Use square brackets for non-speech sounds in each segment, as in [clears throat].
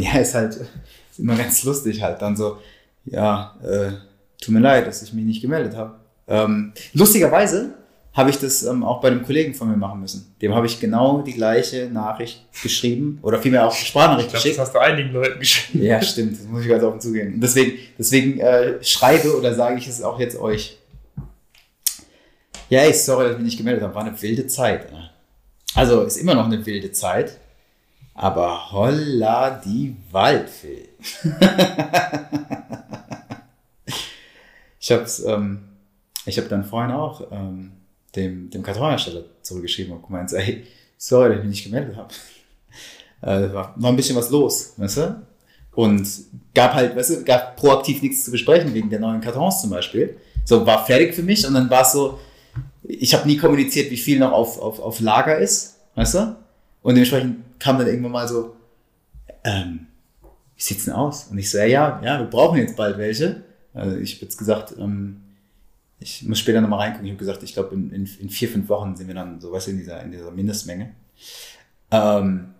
ja, ist halt ist immer ganz lustig halt. Dann so, ja, äh, tut mir leid, dass ich mich nicht gemeldet habe. Ähm, lustigerweise habe ich das ähm, auch bei einem Kollegen von mir machen müssen. Dem habe ich genau die gleiche Nachricht geschrieben oder vielmehr auch Sprachnachricht geschickt. Das hast du einigen Leuten geschrieben. Ja, stimmt, das muss ich ganz offen zugeben. Und deswegen, deswegen äh, schreibe oder sage ich es auch jetzt euch. Ja, ey, sorry, dass ich mich nicht gemeldet habe. War eine wilde Zeit. Also ist immer noch eine wilde Zeit. Aber holla die Waldfee. [laughs] ich hab's, ähm, ich habe dann vorhin auch ähm, dem, dem Kartonhersteller zurückgeschrieben und gemeint, ey, sorry, dass ich mich nicht gemeldet habe. [laughs] Äh, war, war ein bisschen was los, weißt du? Und gab halt, weißt du, gab proaktiv nichts zu besprechen wegen der neuen Kartons zum Beispiel. So, war fertig für mich und dann war es so, ich habe nie kommuniziert, wie viel noch auf, auf, auf Lager ist, weißt du? Und dementsprechend kam dann irgendwann mal so, ähm, wie sieht's denn aus? Und ich so, ja, ja, ja, wir brauchen jetzt bald welche. Also ich habe jetzt gesagt, ähm, ich muss später nochmal reingucken. Ich habe gesagt, ich glaube, in, in, in, vier, fünf Wochen sind wir dann so, weißt du, in dieser, in dieser Mindestmenge. Ähm,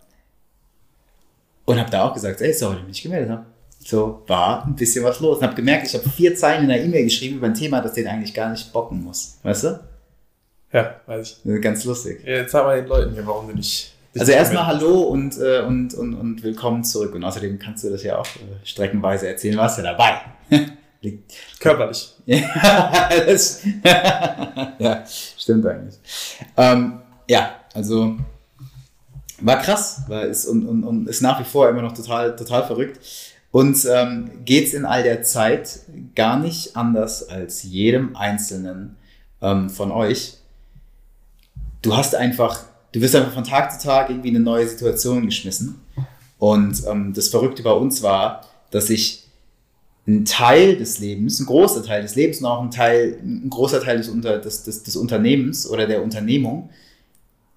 und habe da auch gesagt, ey, sorry, dass ich mich gemeldet habe. So, war ein bisschen was los. Und habe gemerkt, ich habe vier Zeilen in der E-Mail geschrieben über ein Thema, das den eigentlich gar nicht bocken muss. Weißt du? Ja, weiß ich. Ganz lustig. Ja, jetzt sagen wir den Leuten hier, warum du nicht. Also erstmal Hallo und, äh, und, und, und willkommen zurück. Und außerdem kannst du das ja auch äh, streckenweise erzählen, warst ja dabei. [laughs] Körperlich. [laughs] das, [laughs] ja, stimmt eigentlich. Ähm, ja, also war krass, war ist und, und, und ist nach wie vor immer noch total, total verrückt. Und ähm, geht es in all der Zeit gar nicht anders als jedem Einzelnen ähm, von euch. Du hast einfach, du wirst einfach von Tag zu Tag irgendwie in eine neue Situation geschmissen. Und ähm, das Verrückte bei uns war, dass ich ein Teil des Lebens, ein großer Teil des Lebens und auch ein Teil, ein großer Teil des, Unter, des, des, des Unternehmens oder der Unternehmung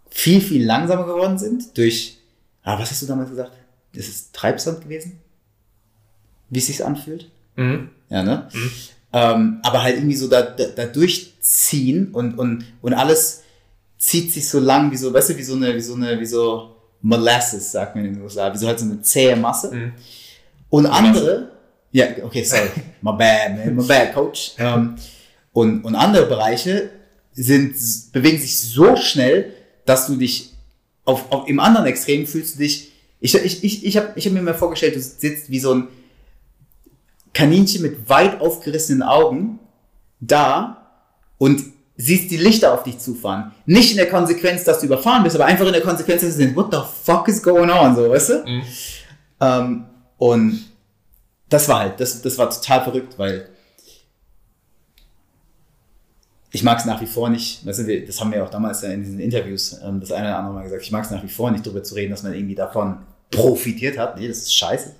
viel, viel langsamer geworden sind durch, ah, was hast du damals gesagt? Ist es Treibsand gewesen? Wie es sich anfühlt? Mhm. Ja, ne? Mhm. Ähm, aber halt irgendwie so da, da, da durchziehen und, und, und alles zieht sich so lang wie so, weißt du, wie so eine, wie so eine, wie so Molasses, sagt man in den USA, wie so halt so eine zähe Masse. Mhm. Und andere, ja, okay, sorry. [laughs] My bad, man. My bad, Coach. Ähm, und, und andere Bereiche sind, bewegen sich so schnell, dass du dich auf, auf im anderen Extrem fühlst du dich. Ich, ich, ich, ich habe ich hab mir mal vorgestellt, du sitzt wie so ein Kaninchen mit weit aufgerissenen Augen da und siehst die Lichter auf dich zufahren. Nicht in der Konsequenz, dass du überfahren bist, aber einfach in der Konsequenz, dass du denkst, what the fuck is going on, so, weißt du? Mhm. Ähm, und das war halt, das, das war total verrückt, weil ich mag es nach wie vor nicht, weißt du, das haben wir auch damals in diesen Interviews ähm, das eine oder andere Mal gesagt, ich mag es nach wie vor nicht darüber zu reden, dass man irgendwie davon profitiert hat. Nee, das ist scheiße.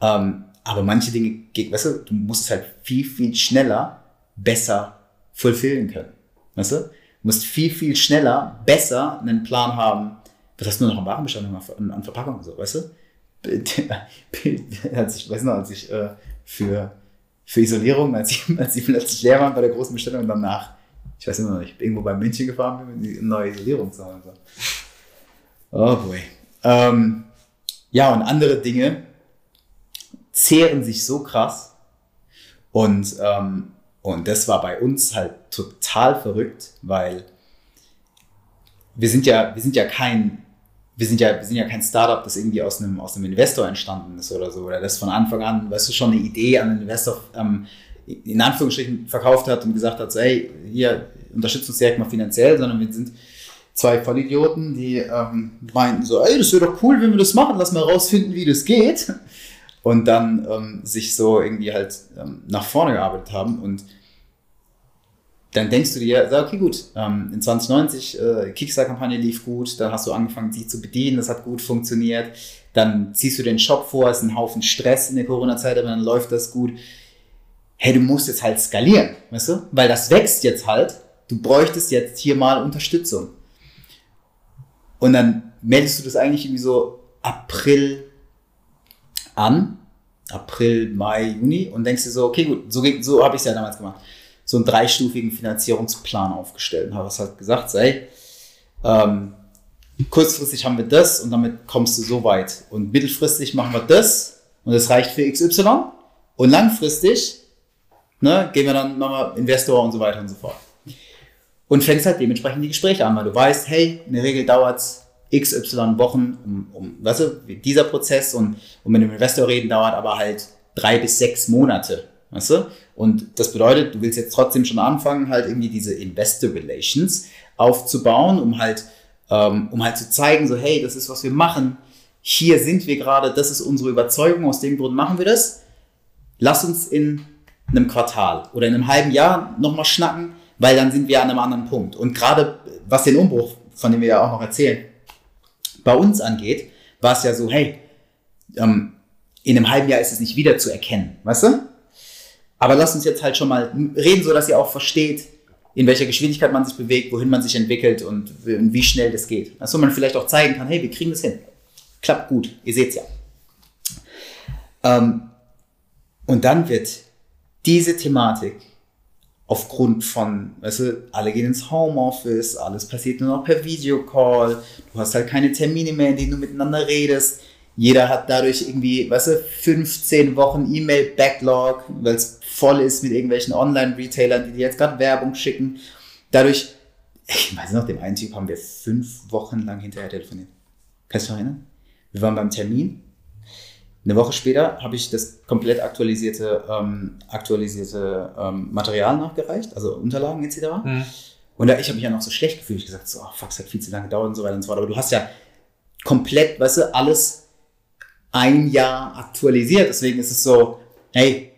Ähm, aber manche Dinge, weißt du, du musst es halt viel, viel schneller besser fulfillen können. Weißt du? Du musst viel, viel schneller besser einen Plan haben. Was hast du nur noch am Warenbestand an, Verpackung so, weißt du? als ich weiß noch, als ich äh, für, für Isolierung, als ich, als ich plötzlich leer war bei der großen Bestellung und danach, ich weiß immer noch nicht, irgendwo bei München gefahren bin, um die neue Isolierung zu haben. So. Oh boy. Ähm, ja, und andere Dinge zehren sich so krass. Und, ähm, und das war bei uns halt total verrückt, weil wir sind ja, wir sind ja kein wir sind ja, wir sind ja kein Startup, das irgendwie aus einem, aus einem Investor entstanden ist oder so, oder das von Anfang an, weißt du, schon eine Idee an einen Investor ähm, in Anführungsstrichen verkauft hat und gesagt hat, hey, hier, unterstützt uns direkt mal finanziell, sondern wir sind zwei Vollidioten, die ähm, meinten so, ey, das wäre doch cool, wenn wir das machen, lass mal rausfinden, wie das geht. Und dann ähm, sich so irgendwie halt ähm, nach vorne gearbeitet haben und dann denkst du dir, okay, gut, ähm, in 2090, äh, Kickstarter-Kampagne lief gut, dann hast du angefangen, sie zu bedienen, das hat gut funktioniert, dann ziehst du den Shop vor, es ist ein Haufen Stress in der Corona-Zeit, aber dann läuft das gut. Hey, du musst jetzt halt skalieren, weißt du? Weil das wächst jetzt halt, du bräuchtest jetzt hier mal Unterstützung. Und dann meldest du das eigentlich irgendwie so April an, April, Mai, Juni und denkst dir so, okay, gut, so, so habe ich es ja damals gemacht so einen dreistufigen Finanzierungsplan aufgestellt und habe es halt gesagt, sei, ähm, kurzfristig haben wir das und damit kommst du so weit. Und mittelfristig machen wir das und das reicht für XY. Und langfristig ne, gehen wir dann nochmal Investor und so weiter und so fort. Und fängst halt dementsprechend die Gespräche an, weil du weißt, hey, in der Regel dauert es XY Wochen, um, um weißt du, dieser Prozess und um mit dem Investor reden dauert aber halt drei bis sechs Monate, weißt du? Und das bedeutet, du willst jetzt trotzdem schon anfangen, halt irgendwie diese Investor Relations aufzubauen, um halt ähm, um halt zu zeigen, so hey, das ist, was wir machen. Hier sind wir gerade, das ist unsere Überzeugung, aus dem Grund machen wir das. Lass uns in einem Quartal oder in einem halben Jahr nochmal schnacken, weil dann sind wir an einem anderen Punkt. Und gerade was den Umbruch, von dem wir ja auch noch erzählen, bei uns angeht, war es ja so, hey, ähm, in einem halben Jahr ist es nicht wieder zu erkennen, weißt du? Aber lass uns jetzt halt schon mal reden, so dass ihr auch versteht, in welcher Geschwindigkeit man sich bewegt, wohin man sich entwickelt und wie schnell das geht. Also man vielleicht auch zeigen kann, hey, wir kriegen das hin. Klappt gut, ihr seht es ja. Ähm, und dann wird diese Thematik aufgrund von, weißt du, alle gehen ins Homeoffice, alles passiert nur noch per Videocall, du hast halt keine Termine mehr, in denen du miteinander redest. Jeder hat dadurch irgendwie, weißt du, 15 Wochen E-Mail-Backlog, weil es voll ist mit irgendwelchen Online-Retailern, die dir jetzt gerade Werbung schicken. Dadurch, ich weiß noch, dem einen Typ haben wir fünf Wochen lang hinterher telefoniert. Kannst du dich erinnern? Wir waren beim Termin. Eine Woche später habe ich das komplett aktualisierte, ähm, aktualisierte ähm, Material nachgereicht, also Unterlagen etc. Mhm. Und da, ich habe mich ja noch so schlecht gefühlt. Ich gesagt, so, oh, fuck, es hat viel zu lange gedauert und so weiter und so fort. Aber du hast ja komplett, weißt du, alles ein Jahr aktualisiert. Deswegen ist es so, hey,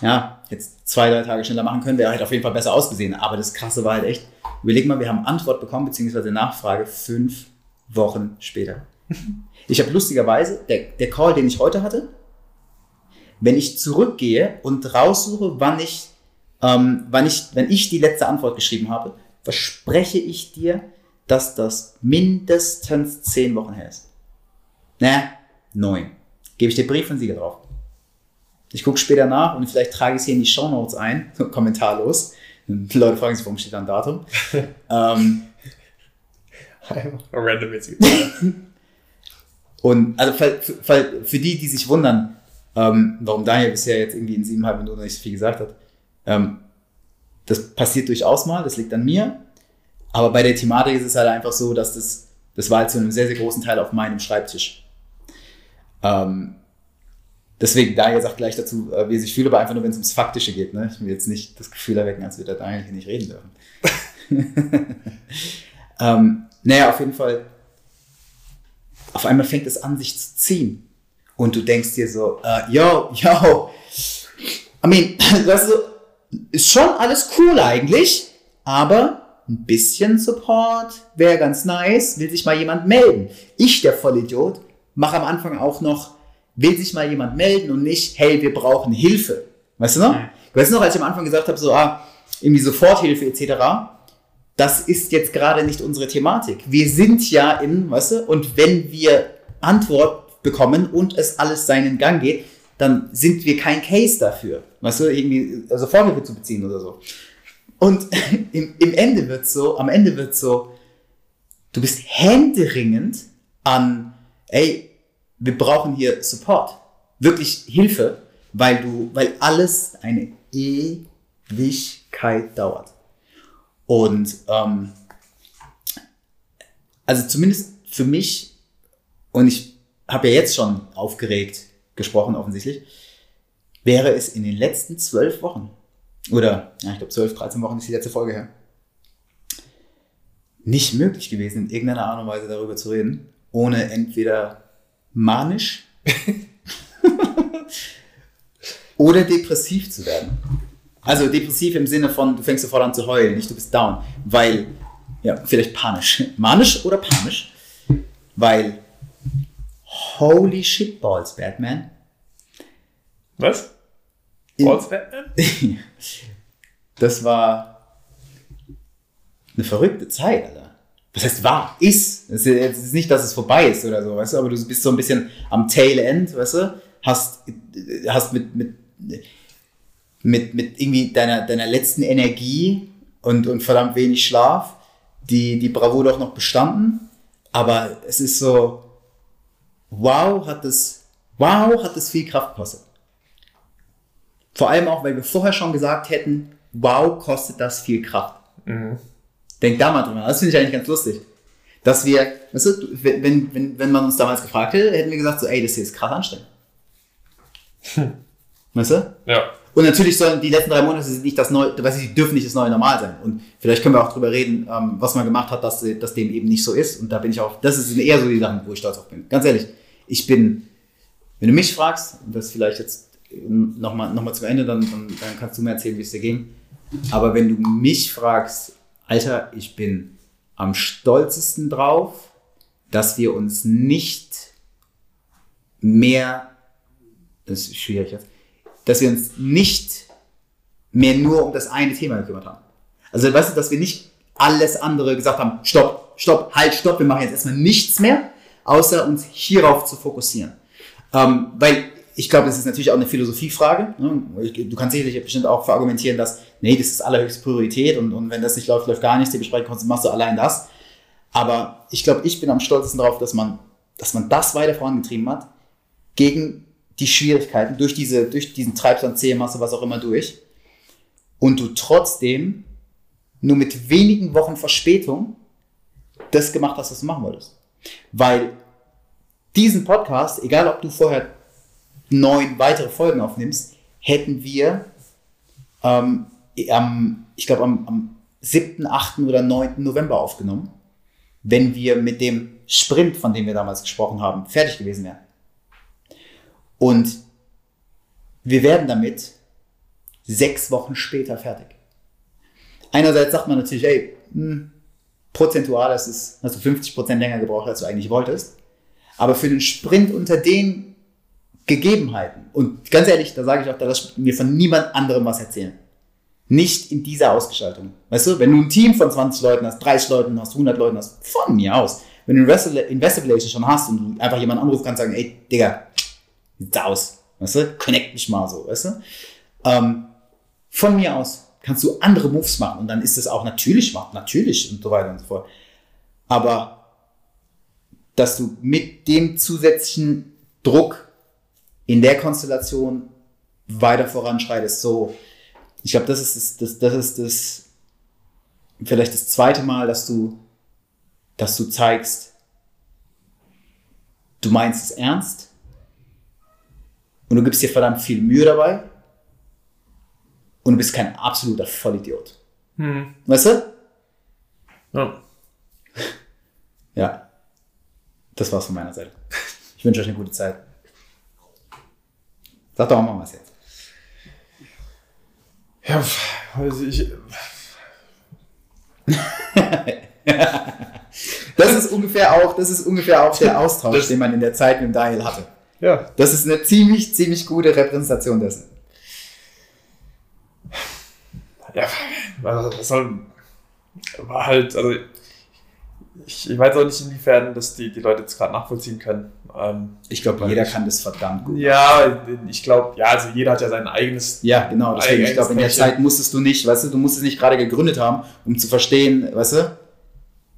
ja, jetzt zwei, drei Tage schneller machen können, wäre halt auf jeden Fall besser ausgesehen. Aber das Krasse war halt echt, überleg mal, wir haben Antwort bekommen, beziehungsweise Nachfrage fünf Wochen später. Ich habe lustigerweise, der, der Call, den ich heute hatte, wenn ich zurückgehe und raussuche, wann ich, ähm, wann ich, wenn ich die letzte Antwort geschrieben habe, verspreche ich dir, dass das mindestens zehn Wochen her ist. Naja, neun. Gebe ich dir Brief von Sieger drauf. Ich gucke später nach und vielleicht trage ich es hier in die Show Notes ein, [laughs] kommentarlos. Die [laughs] Leute fragen sich, warum steht da ein Datum? [laughs] ähm, Random jetzt. Und also für, für, die, die sich wundern, ähm, warum Daniel bisher jetzt irgendwie in siebeneinhalb Minuten nicht so viel gesagt hat, ähm, das passiert durchaus mal, das liegt an mir. Aber bei der Thematik ist es halt einfach so, dass das, das war halt zu einem sehr, sehr großen Teil auf meinem Schreibtisch. Ähm, deswegen, Daniel sagt gleich dazu, äh, wie er sich fühlt, aber einfach nur, wenn es ums Faktische geht. Ne? Ich will jetzt nicht das Gefühl erwecken, als würde Daniel hier nicht reden dürfen. [laughs] [laughs] ähm, naja, auf jeden Fall, auf einmal fängt es an, sich zu ziehen. Und du denkst dir so, uh, yo, yo, I mean, [clears throat] weißt du, ist schon alles cool eigentlich, aber ein bisschen Support wäre ganz nice, will sich mal jemand melden. Ich, der Vollidiot, mache am Anfang auch noch, will sich mal jemand melden und nicht, hey, wir brauchen Hilfe. Weißt du noch? Weißt du noch, als ich am Anfang gesagt habe, so, ah, irgendwie Soforthilfe etc., das ist jetzt gerade nicht unsere Thematik. Wir sind ja in, weißt du, und wenn wir Antwort bekommen und es alles seinen Gang geht, dann sind wir kein Case dafür, weißt du, irgendwie Soforthilfe zu beziehen oder so. Und [laughs] im, im Ende wird so, am Ende wird so, du bist händeringend an, ey, wir brauchen hier Support, wirklich Hilfe, weil du, weil alles eine Ewigkeit dauert. Und ähm, also zumindest für mich, und ich habe ja jetzt schon aufgeregt gesprochen offensichtlich, wäre es in den letzten zwölf Wochen, oder ja, ich glaube zwölf, 13 Wochen ist die letzte Folge her, nicht möglich gewesen, in irgendeiner Art und Weise darüber zu reden, ohne entweder manisch [laughs] [laughs] oder depressiv zu werden. Also depressiv im Sinne von, du fängst sofort an zu heulen, nicht du bist down, weil, ja, vielleicht panisch. [laughs] Manisch oder panisch, weil, holy shit balls, Batman. Was? Balls, Batman? [laughs] das war eine verrückte Zeit, Alter was heißt war, ist. Es ist nicht, dass es vorbei ist oder so, weißt du, aber du bist so ein bisschen am Tail End, weißt du, hast, hast mit, mit, mit, mit irgendwie deiner, deiner letzten Energie und, und verdammt wenig Schlaf die, die Bravo doch noch bestanden aber es ist so, wow, hat es, wow, hat es viel Kraft gekostet. Vor allem auch, weil wir vorher schon gesagt hätten, wow, kostet das viel Kraft. Mhm. Denk da mal drüber. Das finde ich eigentlich ganz lustig. Dass wir, weißt du, wenn, wenn, wenn man uns damals gefragt hätte, hätten wir gesagt, so, ey, das hier ist krass anstrengend. [laughs] Weißt du? Ja. Und natürlich sollen die letzten drei Monate nicht das neue, ich, die dürfen nicht das neue Normal sein. Und vielleicht können wir auch drüber reden, ähm, was man gemacht hat, dass, dass dem eben nicht so ist. Und da bin ich auch, das ist eher so die Sachen, wo ich stolz auf bin. Ganz ehrlich, ich bin, wenn du mich fragst, das vielleicht jetzt nochmal noch mal zum Ende, dann, dann, dann kannst du mir erzählen, wie es dir ging. Aber wenn du mich fragst, Alter, ich bin am stolzesten drauf, dass wir uns nicht mehr, das ist schwierig jetzt, dass wir uns nicht mehr nur um das eine Thema gekümmert haben. Also weißt du, dass wir nicht alles andere gesagt haben, stopp, stopp, halt, stopp, wir machen jetzt erstmal nichts mehr, außer uns hierauf zu fokussieren. Ähm, weil ich glaube, das ist natürlich auch eine Philosophiefrage. Ne? Du kannst sicherlich bestimmt auch verargumentieren, dass, nee, das ist allerhöchste Priorität und, und wenn das nicht läuft, läuft gar nichts, die Besprechung machst du allein das. Aber ich glaube, ich bin am stolzesten darauf, dass man, dass man das weiter vorangetrieben hat, gegen die Schwierigkeiten, durch, diese, durch diesen Treibsand, Zählmasse, was auch immer durch. Und du trotzdem nur mit wenigen Wochen Verspätung das gemacht hast, was du machen wolltest. Weil diesen Podcast, egal ob du vorher neun weitere Folgen aufnimmst, hätten wir ähm, am, ich glaube, am, am 7., 8. oder 9. November aufgenommen, wenn wir mit dem Sprint, von dem wir damals gesprochen haben, fertig gewesen wären. Und wir werden damit sechs Wochen später fertig. Einerseits sagt man natürlich, ey, hm, prozentual hast, es, hast du 50% länger gebraucht, als du eigentlich wolltest. Aber für den Sprint unter den Gegebenheiten, und ganz ehrlich, da sage ich auch, da lass mir von niemand anderem was erzählen. Nicht in dieser Ausgestaltung. Weißt du, wenn du ein Team von 20 Leuten hast, 30 Leuten hast, 100 Leuten hast, von mir aus. Wenn du Investor Relation schon hast und du einfach jemanden anrufst, kannst sagen, ey, Digga, sieht's aus. Weißt du, connect mich mal so, weißt du. Ähm, von mir aus kannst du andere Moves machen und dann ist es auch natürlich machen, natürlich und so weiter und so fort. Aber dass du mit dem zusätzlichen Druck in der Konstellation weiter voranschreitest, so, ich glaube, das ist das, das, das ist das, vielleicht das zweite Mal, dass du, dass du zeigst, du meinst es ernst und du gibst dir verdammt viel Mühe dabei und du bist kein absoluter Vollidiot. Hm. Weißt du? Ja. [laughs] Ja. Das war's von meiner Seite. Ich wünsche euch eine gute Zeit. Sag doch auch mal was jetzt. Ja, also ich. [laughs] das ist ungefähr auch, das ist ungefähr auch der Austausch, das, den man in der Zeit mit Daniel hatte. Ja. Das ist eine ziemlich, ziemlich gute Repräsentation dessen. Ja, was soll. War halt, also ich, ich weiß auch nicht, inwiefern das die, die Leute jetzt gerade nachvollziehen können. Ähm, ich glaube, jeder ich, kann das verdammt gut. Ja, ich glaube, ja, also jeder hat ja sein eigenes. Ja, genau. Deswegen, ich glaube, in der Zeit musstest du nicht, weißt du, du musst es nicht gerade gegründet haben, um zu verstehen, weißt du,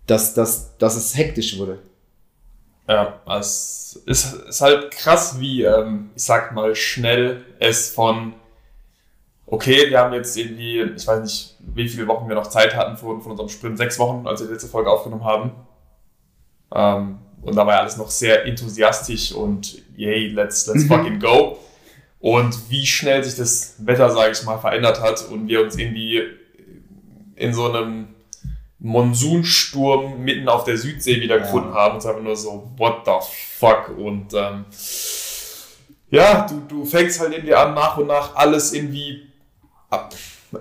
dass, dass, dass es hektisch wurde. Ja, es ist, ist halt krass, wie, ähm, ich sag mal, schnell es von, okay, wir haben jetzt irgendwie, ich weiß nicht, wie viele Wochen wir noch Zeit hatten von, von unserem Sprint, sechs Wochen, als wir die letzte Folge aufgenommen haben. Ähm, und da war ja alles noch sehr enthusiastisch und yay, let's, let's [laughs] fucking go. Und wie schnell sich das Wetter, sage ich mal, verändert hat und wir uns irgendwie in so einem Monsunsturm mitten auf der Südsee wiedergefunden ja. haben. Und es einfach nur so, what the fuck? Und ähm, ja, du, du fängst halt irgendwie an, nach und nach alles irgendwie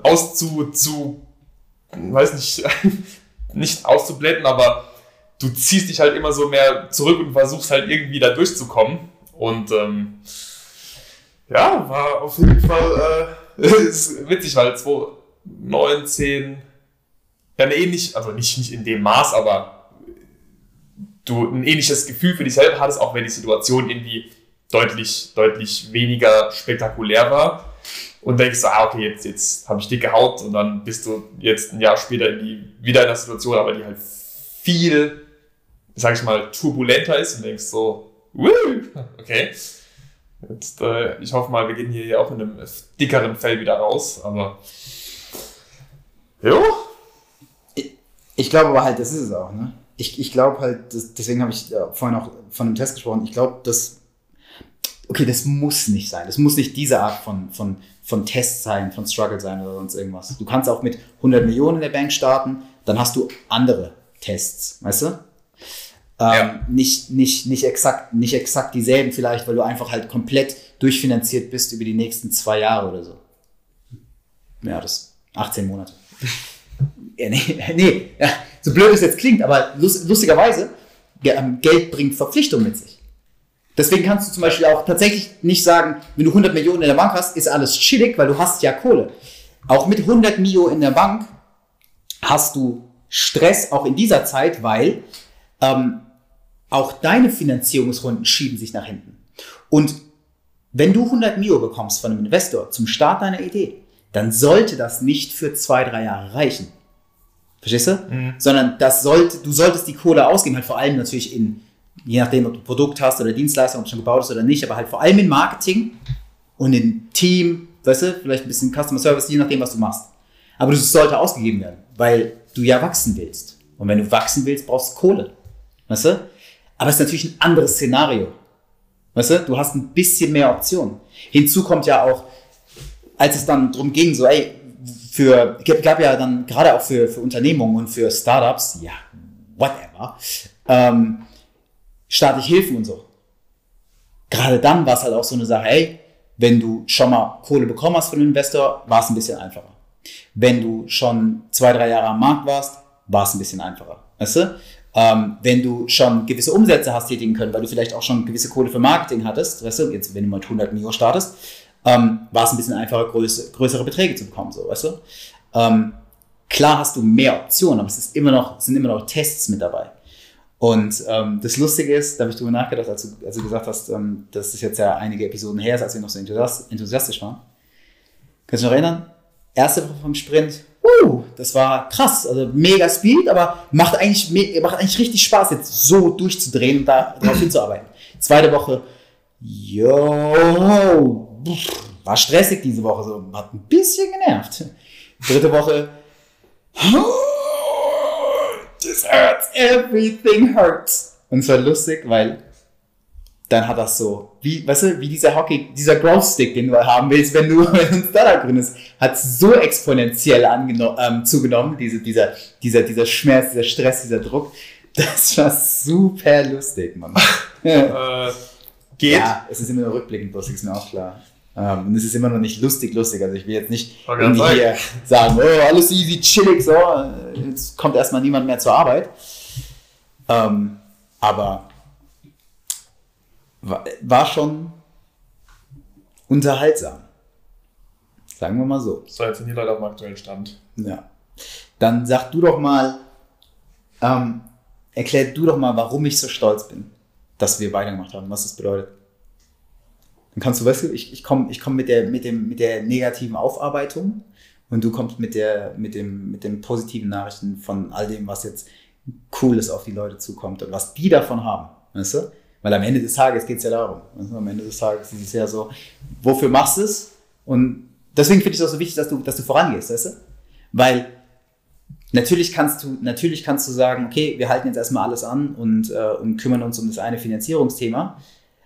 auszu, zu, weiß nicht, [laughs] nicht auszublenden, aber du ziehst dich halt immer so mehr zurück und versuchst halt irgendwie da durchzukommen. Und ähm, ja, war auf jeden Fall äh, [laughs] ist witzig, weil 2019 ein ähnlich, also nicht, nicht in dem Maß, aber du ein ähnliches Gefühl für dich selber hattest, auch wenn die Situation irgendwie deutlich, deutlich weniger spektakulär war. Und denkst, ah, okay, jetzt, jetzt habe ich dicke Haut und dann bist du jetzt ein Jahr später in die, wieder in der Situation, aber die halt viel sag ich mal, turbulenter ist und denkst so, okay. Jetzt, äh, ich hoffe mal, wir gehen hier auch in einem dickeren Fell wieder raus, aber jo. Ich, glaube aber halt, das ist es auch, ne? Ich, ich glaube halt, das, deswegen habe ich ja, vorhin auch von einem Test gesprochen, ich glaube, das, okay, das muss nicht sein. Das muss nicht diese Art von, von, von Test sein, von Struggle sein oder sonst irgendwas. Du kannst auch mit 100 Millionen in der Bank starten, dann hast du andere Tests, weißt du? Ähm, ja. nicht, nicht, nicht, exakt, nicht exakt dieselben vielleicht, weil du einfach halt komplett durchfinanziert bist über die nächsten zwei Jahre oder so. Ja, das 18 Monate. [laughs] ja, nee, [laughs] nee, ja, so blöd es jetzt klingt, aber lustigerweise, ähm, Geld bringt Verpflichtungen mit sich. Deswegen kannst du zum Beispiel auch tatsächlich nicht sagen, wenn du 100 Millionen in der Bank hast, ist alles chillig, weil du hast ja Kohle. Auch mit 100 Mio in der Bank hast du Stress auch in dieser Zeit, weil ähm, auch deine Finanzierungsrunden schieben sich nach hinten. Und wenn du 100 Mio bekommst von einem Investor zum Start deiner Idee, dann sollte das nicht für zwei, drei Jahre reichen. Verstehst du? Mhm. Sondern das sollte, du solltest die Kohle ausgeben, halt vor allem natürlich in, je nachdem, ob du Produkt hast oder Dienstleistung, ob es schon gebaut ist oder nicht, aber halt vor allem in Marketing und in Team, weißt du, vielleicht ein bisschen Customer Service, je nachdem, was du machst. Aber das sollte ausgegeben werden, weil du ja wachsen willst. Und wenn du wachsen willst, brauchst du Kohle. Weißt du? Aber es ist natürlich ein anderes Szenario. Weißt du? Du hast ein bisschen mehr Optionen. Hinzu kommt ja auch, als es dann darum ging, so, ey, für, gab ja dann gerade auch für, für Unternehmungen und für Startups, ja, whatever, ähm, staatliche Hilfen und so. Gerade dann war es halt auch so eine Sache, hey, wenn du schon mal Kohle bekommen hast von einem Investor, war es ein bisschen einfacher. Wenn du schon zwei, drei Jahre am Markt warst, war es ein bisschen einfacher. Weißt du? Ähm, wenn du schon gewisse Umsätze hast tätigen können, weil du vielleicht auch schon gewisse Kohle für Marketing hattest, weißt du, jetzt wenn du mal 100 Mio startest, ähm, war es ein bisschen einfacher, größere, größere Beträge zu bekommen, so, weißt du? Ähm, klar hast du mehr Optionen, aber es ist immer noch, sind immer noch Tests mit dabei. Und ähm, das Lustige ist, da habe ich drüber nachgedacht, als du, als du gesagt hast, ähm, dass es jetzt ja einige Episoden her ist, als wir noch so enthusiastisch waren. Kannst du dich noch erinnern? Erste Woche vom Sprint, uh, das war krass, also mega Speed, aber macht eigentlich, macht eigentlich richtig Spaß, jetzt so durchzudrehen und da drauf hinzuarbeiten. Zweite Woche, yo, war stressig diese Woche, so hat ein bisschen genervt. Dritte Woche, this hurts, everything hurts. Und es war lustig, weil dann hat das so, wie, weißt du, wie dieser Hockey, dieser Growth Stick, den du haben willst, wenn du [laughs] ein Startup gründest, hat so exponentiell ähm, zugenommen, diese, dieser, dieser, dieser Schmerz, dieser Stress, dieser Druck. Das war super lustig, Mann. äh, geht. Ja, es ist immer nur rückblickend lustig, ist mir auch klar. Ähm, und es ist immer noch nicht lustig, lustig. Also ich will jetzt nicht irgendwie hier sagen, oh, alles easy, chillig, so. Jetzt kommt erstmal niemand mehr zur Arbeit. Ähm, aber war, war schon unterhaltsam. Sagen wir mal so. So, jetzt sind die Leute auf dem aktuellen Stand. Ja. Dann sag du doch mal, ähm, erklär du doch mal, warum ich so stolz bin, dass wir weitergemacht haben, was das bedeutet. Dann kannst du, weißt du, ich, ich komme ich komm mit, der, mit, dem, mit der negativen Aufarbeitung und du kommst mit, der, mit, dem, mit den positiven Nachrichten von all dem, was jetzt Cooles auf die Leute zukommt und was die davon haben. Weißt du? Weil am Ende des Tages geht es ja darum. Weißt du? Am Ende des Tages ist es ja so, wofür machst du es? Und deswegen finde ich es auch so wichtig, dass du, dass du vorangehst, weißt du? Weil natürlich kannst du, natürlich kannst du sagen, okay, wir halten jetzt erstmal alles an und, äh, und kümmern uns um das eine Finanzierungsthema.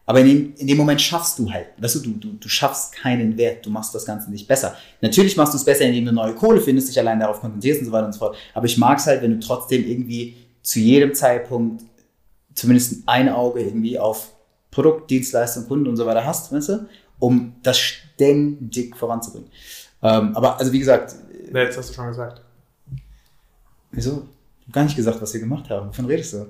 Aber in dem, in dem Moment schaffst du halt, weißt du, du, du, du schaffst keinen Wert, du machst das Ganze nicht besser. Natürlich machst du es besser, indem du neue Kohle findest, dich allein darauf konzentrierst und so weiter und so fort. Aber ich mag es halt, wenn du trotzdem irgendwie zu jedem Zeitpunkt zumindest ein Auge irgendwie auf Produkt, Dienstleistung, Kunden und so weiter hast, weißt du, um das ständig voranzubringen. Ähm, aber also wie gesagt. Nee, jetzt hast du schon gesagt. Wieso? Ich habe gar nicht gesagt, was wir gemacht haben. Wovon redest du?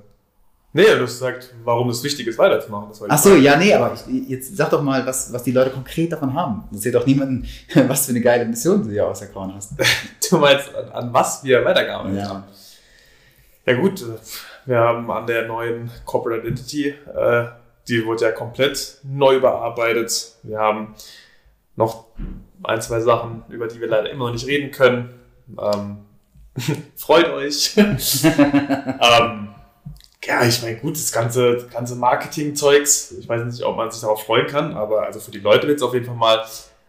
Nee, du hast gesagt, warum es wichtig ist, weiterzumachen. Ach so, ja, nee, aber ich, jetzt sag doch mal, was, was die Leute konkret davon haben. Das sieht doch niemanden, [laughs] was für eine geile Mission du hier auserkoren hast. [laughs] du meinst, an, an, was wir weitergearbeitet ja. haben? Ja gut, wir haben an der neuen Corporate Identity, äh, die wurde ja komplett neu überarbeitet. Wir haben noch ein, zwei Sachen, über die wir leider immer noch nicht reden können. Ähm, [laughs] freut euch. ähm, ja, ich meine, gut, das ganze, ganze Marketing-Zeugs, ich weiß nicht, ob man sich darauf freuen kann, aber also für die Leute wird es auf jeden Fall mal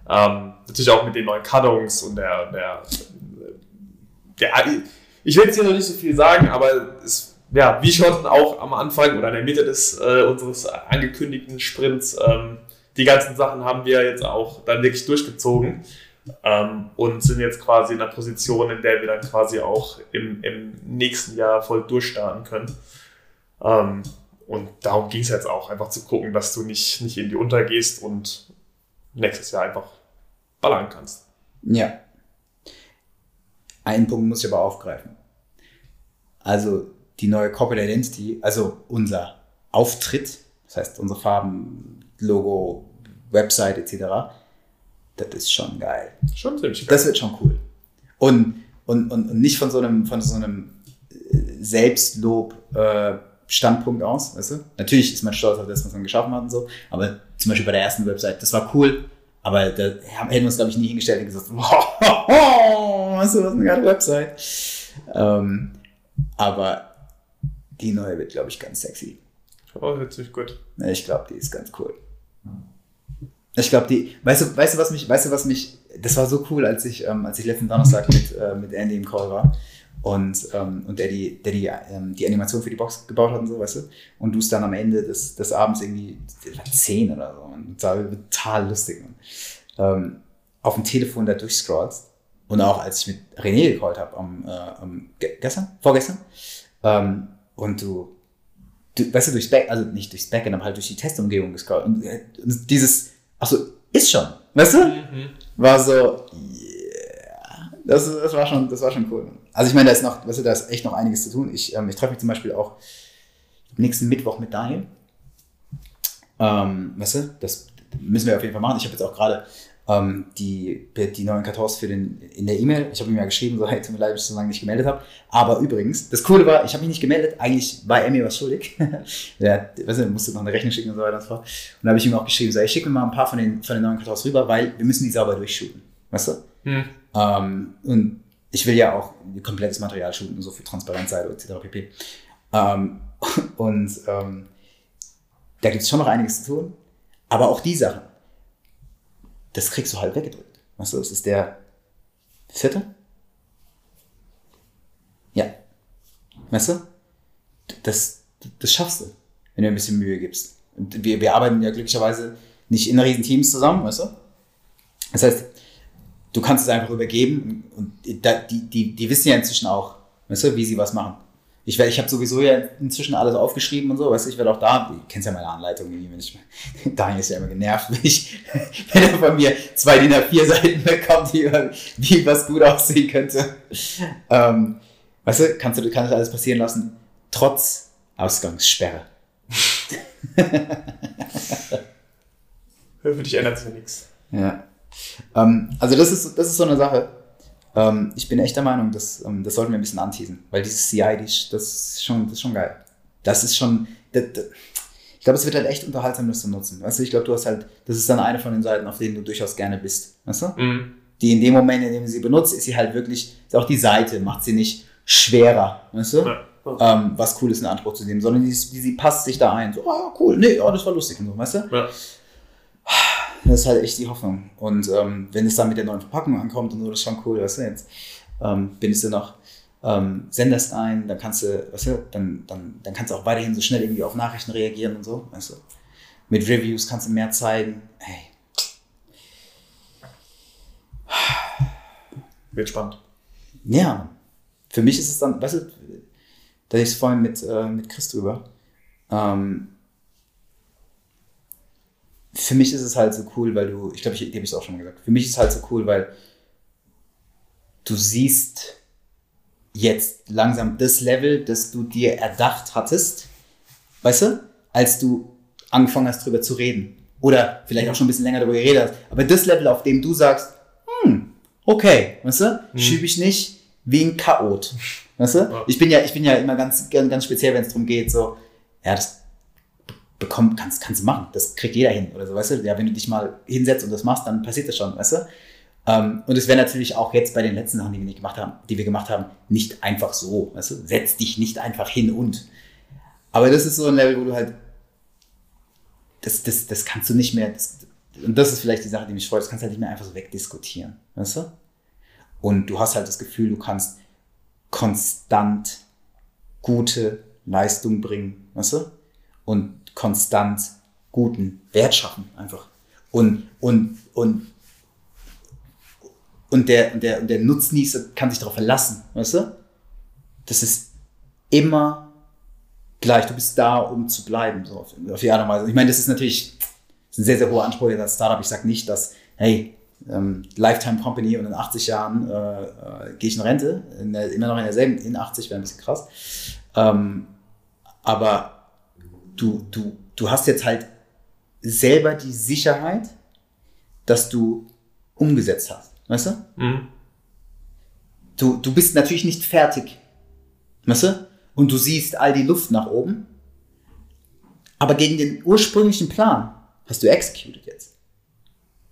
ähm, natürlich auch mit den neuen Cuttings und der, der, der ich will jetzt hier noch nicht so viel sagen, aber es, ja, wie schon auch am Anfang oder in der Mitte des äh, unseres angekündigten Sprints, ähm, die ganzen Sachen haben wir jetzt auch dann wirklich durchgezogen ähm, und sind jetzt quasi in einer Position, in der wir dann quasi auch im, im nächsten Jahr voll durchstarten können. Ähm, und darum ging es jetzt auch, einfach zu gucken, dass du nicht, nicht in die untergehst und nächstes Jahr einfach ballern kannst. Ja. Einen Punkt muss ich aber aufgreifen. Also die neue Corporate Identity, also unser Auftritt, das heißt unsere Farben, Logo, Website etc., das ist schon geil. Schon ziemlich geil. Das wird schon cool. Und, und, und, und nicht von so einem, von so einem äh, Selbstlob äh, Standpunkt aus, weißt du? Natürlich ist man stolz auf das, was man geschaffen hat und so, aber zum Beispiel bei der ersten Website, das war cool, aber da hätten wir uns, glaube ich, nie hingestellt und gesagt, [laughs] oh, weißt du, was eine geile Website. Ähm, aber die neue wird, glaube ich, ganz sexy. Oh, hört sich gut. Ich glaube, die ist ganz cool. Ich glaube, die, weißt du, weißt du, was mich, weißt du, was mich, das war so cool, als ich, ähm, als ich letzten Donnerstag mit, äh, mit Andy im Call war und, ähm, und der, die, der die, ähm, die Animation für die Box gebaut hat und so, weißt du, und du es dann am Ende des, des Abends irgendwie, zehn oder so, und das war total lustig, ähm, auf dem Telefon da durchscrollst und auch als ich mit René gecallt habe, am, äh, am, gestern, vorgestern, ähm, und du, du, weißt du, durchs Back, also nicht durchs Backend, aber halt durch die Testumgebung gescrollt und, äh, dieses, Achso, ist schon. Weißt du? Mhm. War so, yeah. Das, das, war schon, das war schon cool. Also ich meine, da ist noch, weißt du, da ist echt noch einiges zu tun. Ich, ähm, ich treffe mich zum Beispiel auch nächsten Mittwoch mit Daniel. Ähm, weißt du, das müssen wir auf jeden Fall machen. Ich habe jetzt auch gerade ähm, die, die neuen Kartons für den, in der E-Mail. Ich habe ihm ja geschrieben, so, hey, tut mir leid, dass ich so lange nicht gemeldet habe. Aber übrigens, das Coole war, ich habe mich nicht gemeldet, eigentlich war er mir was schuldig. [laughs] der, weißt du, musste noch eine Rechnung schicken und so weiter und so fort. Und da habe ich ihm auch geschrieben, so, ich schicke mir mal ein paar von den, von den neuen Kartons rüber, weil wir müssen die sauber durchshooten. Weißt du? Hm. Ähm, und ich will ja auch komplettes Material shooten, so für Transparenzseite etc. pp. Ähm, [laughs] und ähm, da gibt es schon noch einiges zu tun. Aber auch die Sachen, das kriegst du halt weggedrückt. Weißt du, das ist der vierte? Ja. Weißt du? Das, das schaffst du, wenn du ein bisschen Mühe gibst. Und wir, wir arbeiten ja glücklicherweise nicht in riesen Teams zusammen, weißt du? Das heißt, du kannst es einfach übergeben und die, die, die wissen ja inzwischen auch, weißt du, wie sie was machen ich, ich habe sowieso ja inzwischen alles aufgeschrieben und so, weißt du, ich werde auch da, du kennst ja meine Anleitung, wenn ich, [laughs] Daniel ist ja immer genervt, wenn, ich, [laughs] wenn er von mir zwei DIN A4 Seiten bekommt, die, wie was gut aussehen könnte. Ähm, weißt du, kannst du, kannst alles passieren lassen, trotz Ausgangssperre. [laughs] Für dich ändert sich ja nichts. Ja. Ähm, also das ist, das ist so eine Sache, ähm, ich bin echt der Meinung, dass, ähm, das sollten wir ein bisschen anteasen, weil dieses CI, das ist schon, das ist schon geil. Das ist schon, das, das, ich glaube, es wird halt echt unterhaltsam, das zu nutzen. Weißt du, ich glaube, du hast halt, das ist dann eine von den Seiten, auf denen du durchaus gerne bist. Weißt du? Mhm. Die in dem Moment, in dem du sie benutzt, ist sie halt wirklich, ist auch die Seite, macht sie nicht schwerer. Weißt du? Ja. Ähm, was cool ist in Anspruch zu nehmen, sondern die, die, sie passt sich da ein. So, ah, cool, nee, oh, das war lustig und so, weißt du? Ja. Das ist halt echt die Hoffnung. Und ähm, wenn es dann mit der neuen Verpackung ankommt und so, das ist schon cool, weißt du, jetzt ähm, bindest du noch ähm, sendest ein, dann kannst du, weißt du, dann, dann, dann kannst du auch weiterhin so schnell irgendwie auf Nachrichten reagieren und so, weißt du. Mit Reviews kannst du mehr zeigen. Hey. Wird spannend. Ja. Für mich ist es dann, weißt du, da ich es vorhin mit, äh, mit Chris drüber, ähm, für mich ist es halt so cool, weil du, ich glaube, ich, dir habe ich es auch schon mal gesagt, für mich ist es halt so cool, weil du siehst jetzt langsam das Level, das du dir erdacht hattest, weißt du, als du angefangen hast, drüber zu reden. Oder vielleicht auch schon ein bisschen länger darüber geredet hast. Aber das Level, auf dem du sagst, hm, okay, weißt du, mhm. schiebe ich nicht wie ein Chaot. Weißt du? Ich bin ja, ich bin ja immer ganz, ganz, ganz speziell, wenn es darum geht, so, ja, das bekommen, kannst, kannst du machen. Das kriegt jeder hin oder so, weißt du? Ja, wenn du dich mal hinsetzt und das machst, dann passiert das schon, weißt du? Ähm, und es wäre natürlich auch jetzt bei den letzten Sachen, die wir nicht gemacht haben, die wir gemacht haben, nicht einfach so, weißt du? Setz dich nicht einfach hin und. Aber das ist so ein Level, wo du halt, das, das, das kannst du nicht mehr, das, und das ist vielleicht die Sache, die mich freut, das kannst du halt nicht mehr einfach so wegdiskutieren, weißt du? Und du hast halt das Gefühl, du kannst konstant gute Leistung bringen, weißt du? Und konstant guten Wert schaffen, einfach. Und, und, und, und der, der, der Nutznießer kann sich darauf verlassen, weißt du? Das ist immer gleich. Du bist da, um zu bleiben, so auf, auf die Art und Weise. Ich meine, das ist natürlich das ist ein sehr, sehr hoher Anspruch als Startup. Ich sage nicht, dass, hey, ähm, Lifetime Company und in 80 Jahren äh, äh, gehe ich in Rente, in der, immer noch in derselben, in 80 wäre ein bisschen krass. Ähm, aber du, du, du hast jetzt halt selber die Sicherheit, dass du umgesetzt hast. Weißt du? Mhm. Du, du bist natürlich nicht fertig. Weißt du? Und du siehst all die Luft nach oben. Aber gegen den ursprünglichen Plan hast du executed jetzt.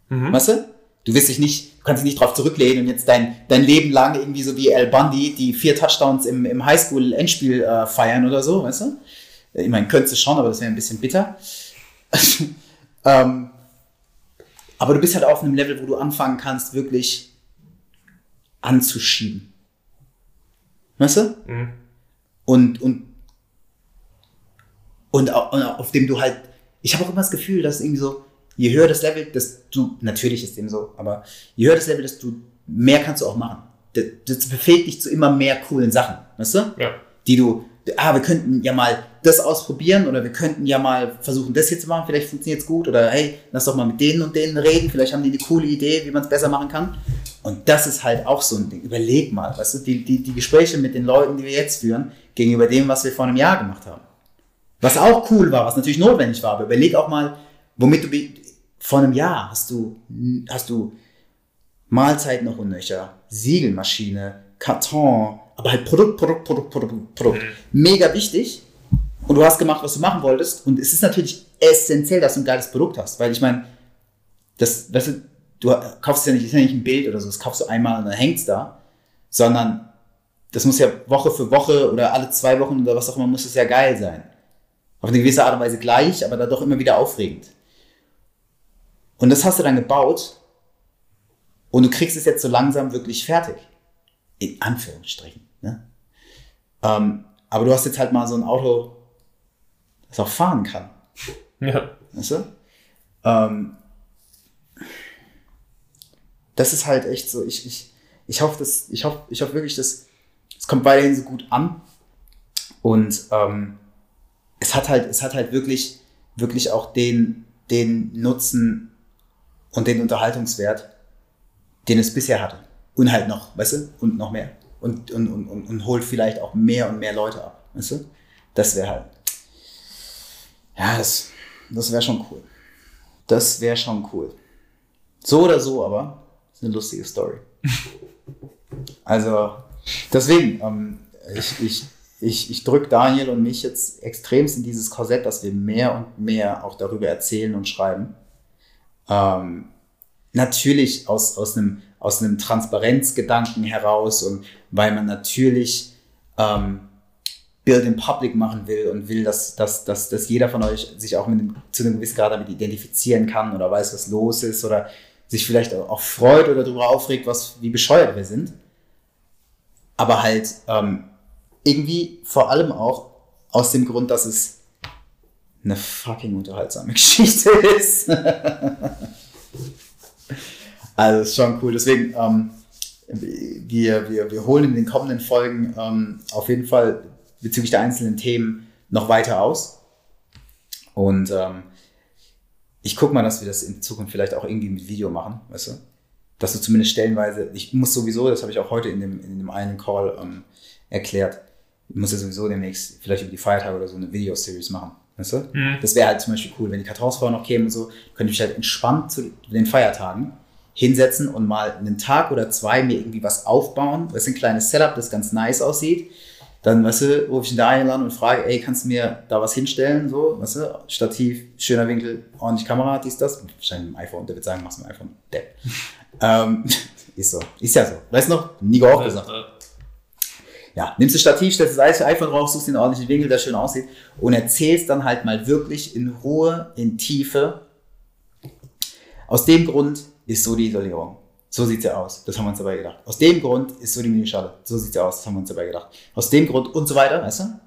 Mhm. Weißt du? Du wirst dich nicht, du kannst dich nicht drauf zurücklehnen und jetzt dein, dein Leben lang irgendwie so wie Al Bundy die vier Touchdowns im, im Highschool-Endspiel äh, feiern oder so, weißt du? Ich meine, könntest du schon, aber das wäre ein bisschen bitter. [laughs] ähm, aber du bist halt auf einem Level, wo du anfangen kannst, wirklich anzuschieben. Weißt du? Mhm. Und, und, und, auf dem du halt, ich habe auch immer das Gefühl, dass irgendwie so, je höher das Level, dass du, natürlich ist dem so, aber je höher das Level, desto mehr kannst du auch machen. Das, das befähigt dich zu immer mehr coolen Sachen, weißt du? Ja. Die du, ah, wir könnten ja mal das ausprobieren oder wir könnten ja mal versuchen, das hier zu machen, vielleicht funktioniert es gut oder hey, lass doch mal mit denen und denen reden, vielleicht haben die eine coole Idee, wie man es besser machen kann. Und das ist halt auch so ein Ding. Überleg mal, weißt du, die, die, die Gespräche mit den Leuten, die wir jetzt führen, gegenüber dem, was wir vor einem Jahr gemacht haben. Was auch cool war, was natürlich notwendig war, aber überleg auch mal, womit du vor einem Jahr hast du, hast du Mahlzeiten noch unnöcher, Siegelmaschine, Karton, aber halt Produkt, Produkt, Produkt, Produkt, Produkt. Mhm. Mega wichtig. Und du hast gemacht, was du machen wolltest. Und es ist natürlich essentiell, dass du ein geiles Produkt hast. Weil ich meine, das, weißt du, du kaufst ja nicht, ist ja nicht ein Bild oder so, das kaufst du einmal und dann hängt es da. Sondern das muss ja Woche für Woche oder alle zwei Wochen oder was auch immer, muss es ja geil sein. Auf eine gewisse Art und Weise gleich, aber dann doch immer wieder aufregend. Und das hast du dann gebaut und du kriegst es jetzt so langsam wirklich fertig. In Anführungsstrichen. Ähm, aber du hast jetzt halt mal so ein Auto, das auch fahren kann. Ja. Weißt du? Ähm, das ist halt echt so, ich, ich, ich hoffe, dass, ich hoffe, ich hoffe wirklich, dass es kommt weiterhin so gut an. Und ähm, es hat halt, es hat halt wirklich, wirklich auch den, den Nutzen, und den Unterhaltungswert, den es bisher hatte. Und halt noch, weißt du, und noch mehr. Und, und, und, und, holt vielleicht auch mehr und mehr Leute ab, weißt du? Das wäre halt, ja, das, das wäre schon cool. Das wäre schon cool. So oder so, aber ist eine lustige Story. [laughs] Also, deswegen, ähm, ich, ich, ich, ich drücke Daniel und mich jetzt extremst in dieses Korsett, dass wir mehr und mehr auch darüber erzählen und schreiben. Ähm, natürlich aus, aus, einem, aus einem Transparenzgedanken heraus und weil man natürlich ähm, Build in Public machen will und will, dass, dass, dass, dass jeder von euch sich auch mit einem, zu einem gewissen Grad damit identifizieren kann oder weiß, was los ist oder sich vielleicht auch freut oder darüber aufregt, was, wie bescheuert wir sind. Aber halt ähm, irgendwie vor allem auch aus dem Grund, dass es eine fucking unterhaltsame [laughs] Geschichte ist. Also ist schon cool. Deswegen, ähm, wir, wir, wir holen in den kommenden Folgen ähm, auf jeden Fall bezüglich der einzelnen Themen noch weiter aus. Und ähm, ich gucke mal, dass wir das in Zukunft vielleicht auch irgendwie mit Video machen, weißt du? Dass du zumindest stellenweise, ich muss sowieso, das habe ich auch heute in dem, in dem einen Call ähm, erklärt, ich muss ja sowieso demnächst vielleicht über die Feiertage oder so eine Video-Series machen. Weißt du? Mhm. Das wäre halt zum Beispiel cool, wenn die vorher noch kämen und so, könnte ich halt entspannt zu den Feiertagen hinsetzen und mal einen Tag oder zwei mir irgendwie was aufbauen. Das ist ein kleines Setup, das ganz nice aussieht. Dann, weißt du, rufe ich den Daniel an und frage, ey, kannst du mir da was hinstellen? So, weißt du, Stativ, schöner Winkel, ordentlich Kamera, dies, das. Wahrscheinlich mit dem iPhone, der wird sagen, mach's mit dem iPhone. Depp. [laughs] ähm, [laughs] ist so. Ist ja so. Weißt du noch? Nico auch gesagt. ja, nimmst du Stativ, stellst das iPhone drauf, suchst den ordentlichen Winkel, der schön aussieht und erzählst dann halt mal wirklich in Ruhe, in Tiefe. Aus dem Grund ist so die Isolierung. So sieht sie aus. Das haben wir uns dabei gedacht. Aus dem Grund ist so die Minischale. So sieht sie aus. Das haben wir uns dabei gedacht. Aus dem Grund und so weiter, weißt du?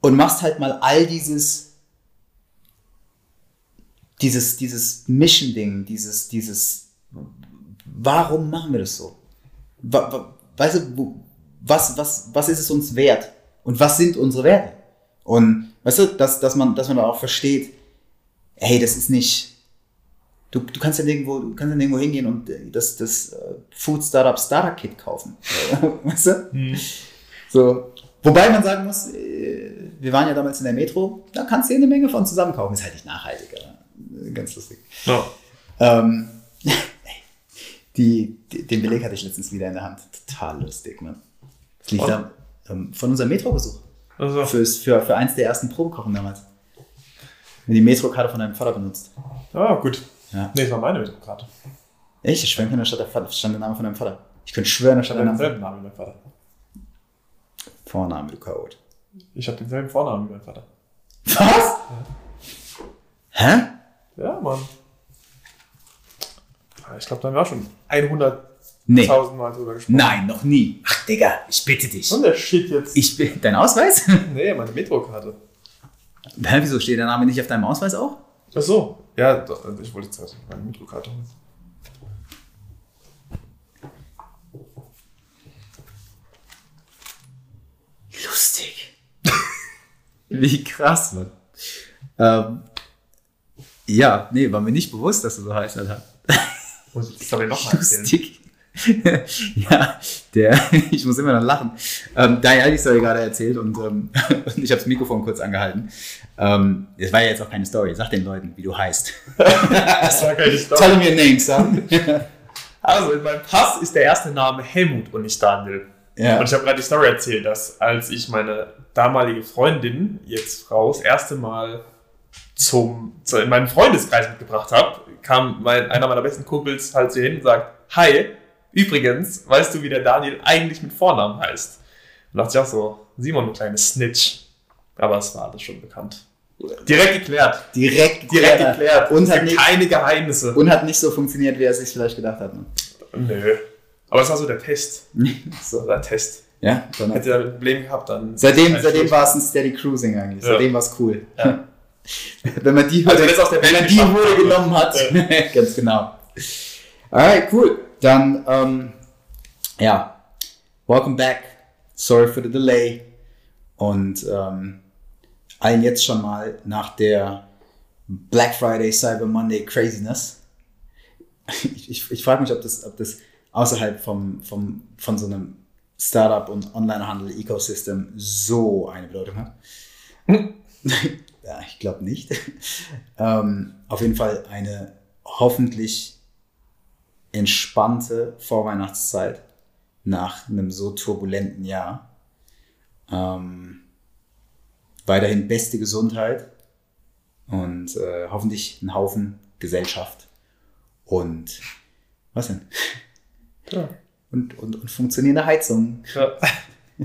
Und machst halt mal all dieses, dieses, dieses Mission-Ding, dieses, dieses, warum machen wir das so? Weißt du, was, was, was ist es uns wert? Und was sind unsere Werte? Und weißt du, dass, dass, man, dass man da auch versteht, hey, das ist nicht, Du, du kannst ja nirgendwo, du kannst ja nirgendwo hingehen und äh, das, das äh, Food Startup Starter Kit kaufen. [laughs] weißt du? Hm. So. Wobei man sagen muss, äh, wir waren ja damals in der Metro, da kannst du eine Menge von zusammen kaufen. Ist halt nicht nachhaltig, aber ganz lustig. Ja. Ähm, [laughs] die, den Beleg hatte ich letztens wieder in der Hand. Total lustig, man. Das liegt da ähm, von unserem Metro-Besuch. Also. Für, für, für eins der ersten Probekochen damals. Wenn die Metro-Karte von deinem Vater benutzt. Ah, gut. Ja. Nee, das war meine Visitenkarte. Echt? Ich schwenke in der Stadt der Vater, stand der Name von deinem Vater. Ich könnte schwören, da stand der Name. denselben Namen wie mein Vater. Vorname, du Code. Ich habe denselben Vornamen wie mein Vater. Was? Ja. Hä? Ja, Mann. Ich glaube, da haben wir auch schon 100.000 nee. Mal drüber gesprochen. Nein, noch nie. Ach, Digga, ich bitte dich. Und der Shit jetzt. Ich bin, dein Ausweis? nee, meine Metrokarte. Hä, wieso steht der Name nicht auf deinem Ausweis auch? Ach so. Ja, ich wollte zuerst meine Mikrokarte holen. Lustig. [laughs] Wie krass, Mann. Ähm, ja, nee, war mir nicht bewusst, dass du so heißt, Alter. Muss ich die Story nochmal erzählen? Lustig. [laughs] ja, der, [laughs] ich muss immer noch lachen. Ähm, Daniel hat die Story gerade erzählt und, ähm, [laughs] und ich habe das Mikrofon kurz angehalten. Ähm, das war ja jetzt auch keine Story. Sag den Leuten, wie du heißt. das war keine Story. Tell mir names, son. also, in meinem Pass ist der erste Name Helmut und nicht Daniel. Ja. Und ich habe gerade die Story erzählt, dass als ich meine damalige Freundin, jetzt Frau, das erste Mal zum, zu, in meinen Freundeskreis mitgebracht habe, kam mein, einer meiner besten Kumpels halt zu hin und sagt, Hi, Übrigens, weißt du, wie der Daniel eigentlich mit Vornamen heißt? Und dachte ich auch so, Simon, du kleines Snitch. Aber es war alles schon bekannt. Direkt geklärt. Direkt, Direkt geklärt. Und hat nicht, keine Geheimnisse. Und hat nicht so funktioniert, wie er sich vielleicht gedacht hat. Ne? Nö. Aber es war so der Test. [laughs] so der Test. Ja, dann Hätte er ein Problem gehabt, dann. Seitdem, seitdem war es ein Steady Cruising eigentlich. Ja. Seitdem war es cool. Ja. [laughs] wenn man die also Hürde, wenn man die Hürde genommen hat. Ja. [laughs] Ganz genau. Alright, cool. Dann, ähm, ja, welcome back. Sorry for the delay. Und ähm, allen jetzt schon mal nach der Black Friday, Cyber Monday Craziness. [laughs] Ich, ich, ich frage mich, ob das, ob das außerhalb vom, vom, von so einem Startup- und Onlinehandel-Ecosystem so eine Bedeutung hat. [laughs] ja, ich glaube nicht. [laughs] ähm, auf jeden Fall eine hoffentlich entspannte Vorweihnachtszeit nach einem so turbulenten Jahr. Ähm, weiterhin beste Gesundheit und äh, hoffentlich einen Haufen Gesellschaft und was denn? Ja. Und, und, und funktionierende Heizung. Ja.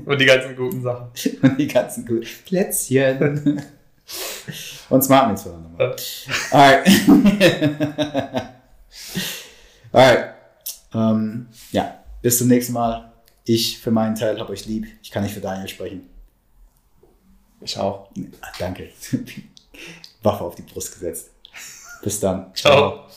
Und die ganzen guten Sachen. [laughs] und die ganzen guten Plätzchen. und Smart Meals voneinander. Ja. Alright. [laughs] Alright. Ähm, ja, bis zum nächsten Mal. Ich für meinen Teil habe euch lieb. Ich kann nicht für Daniel sprechen. Ich auch. Danke. [laughs] Waffe auf die Brust gesetzt. Bis dann. Ciao. Ciao.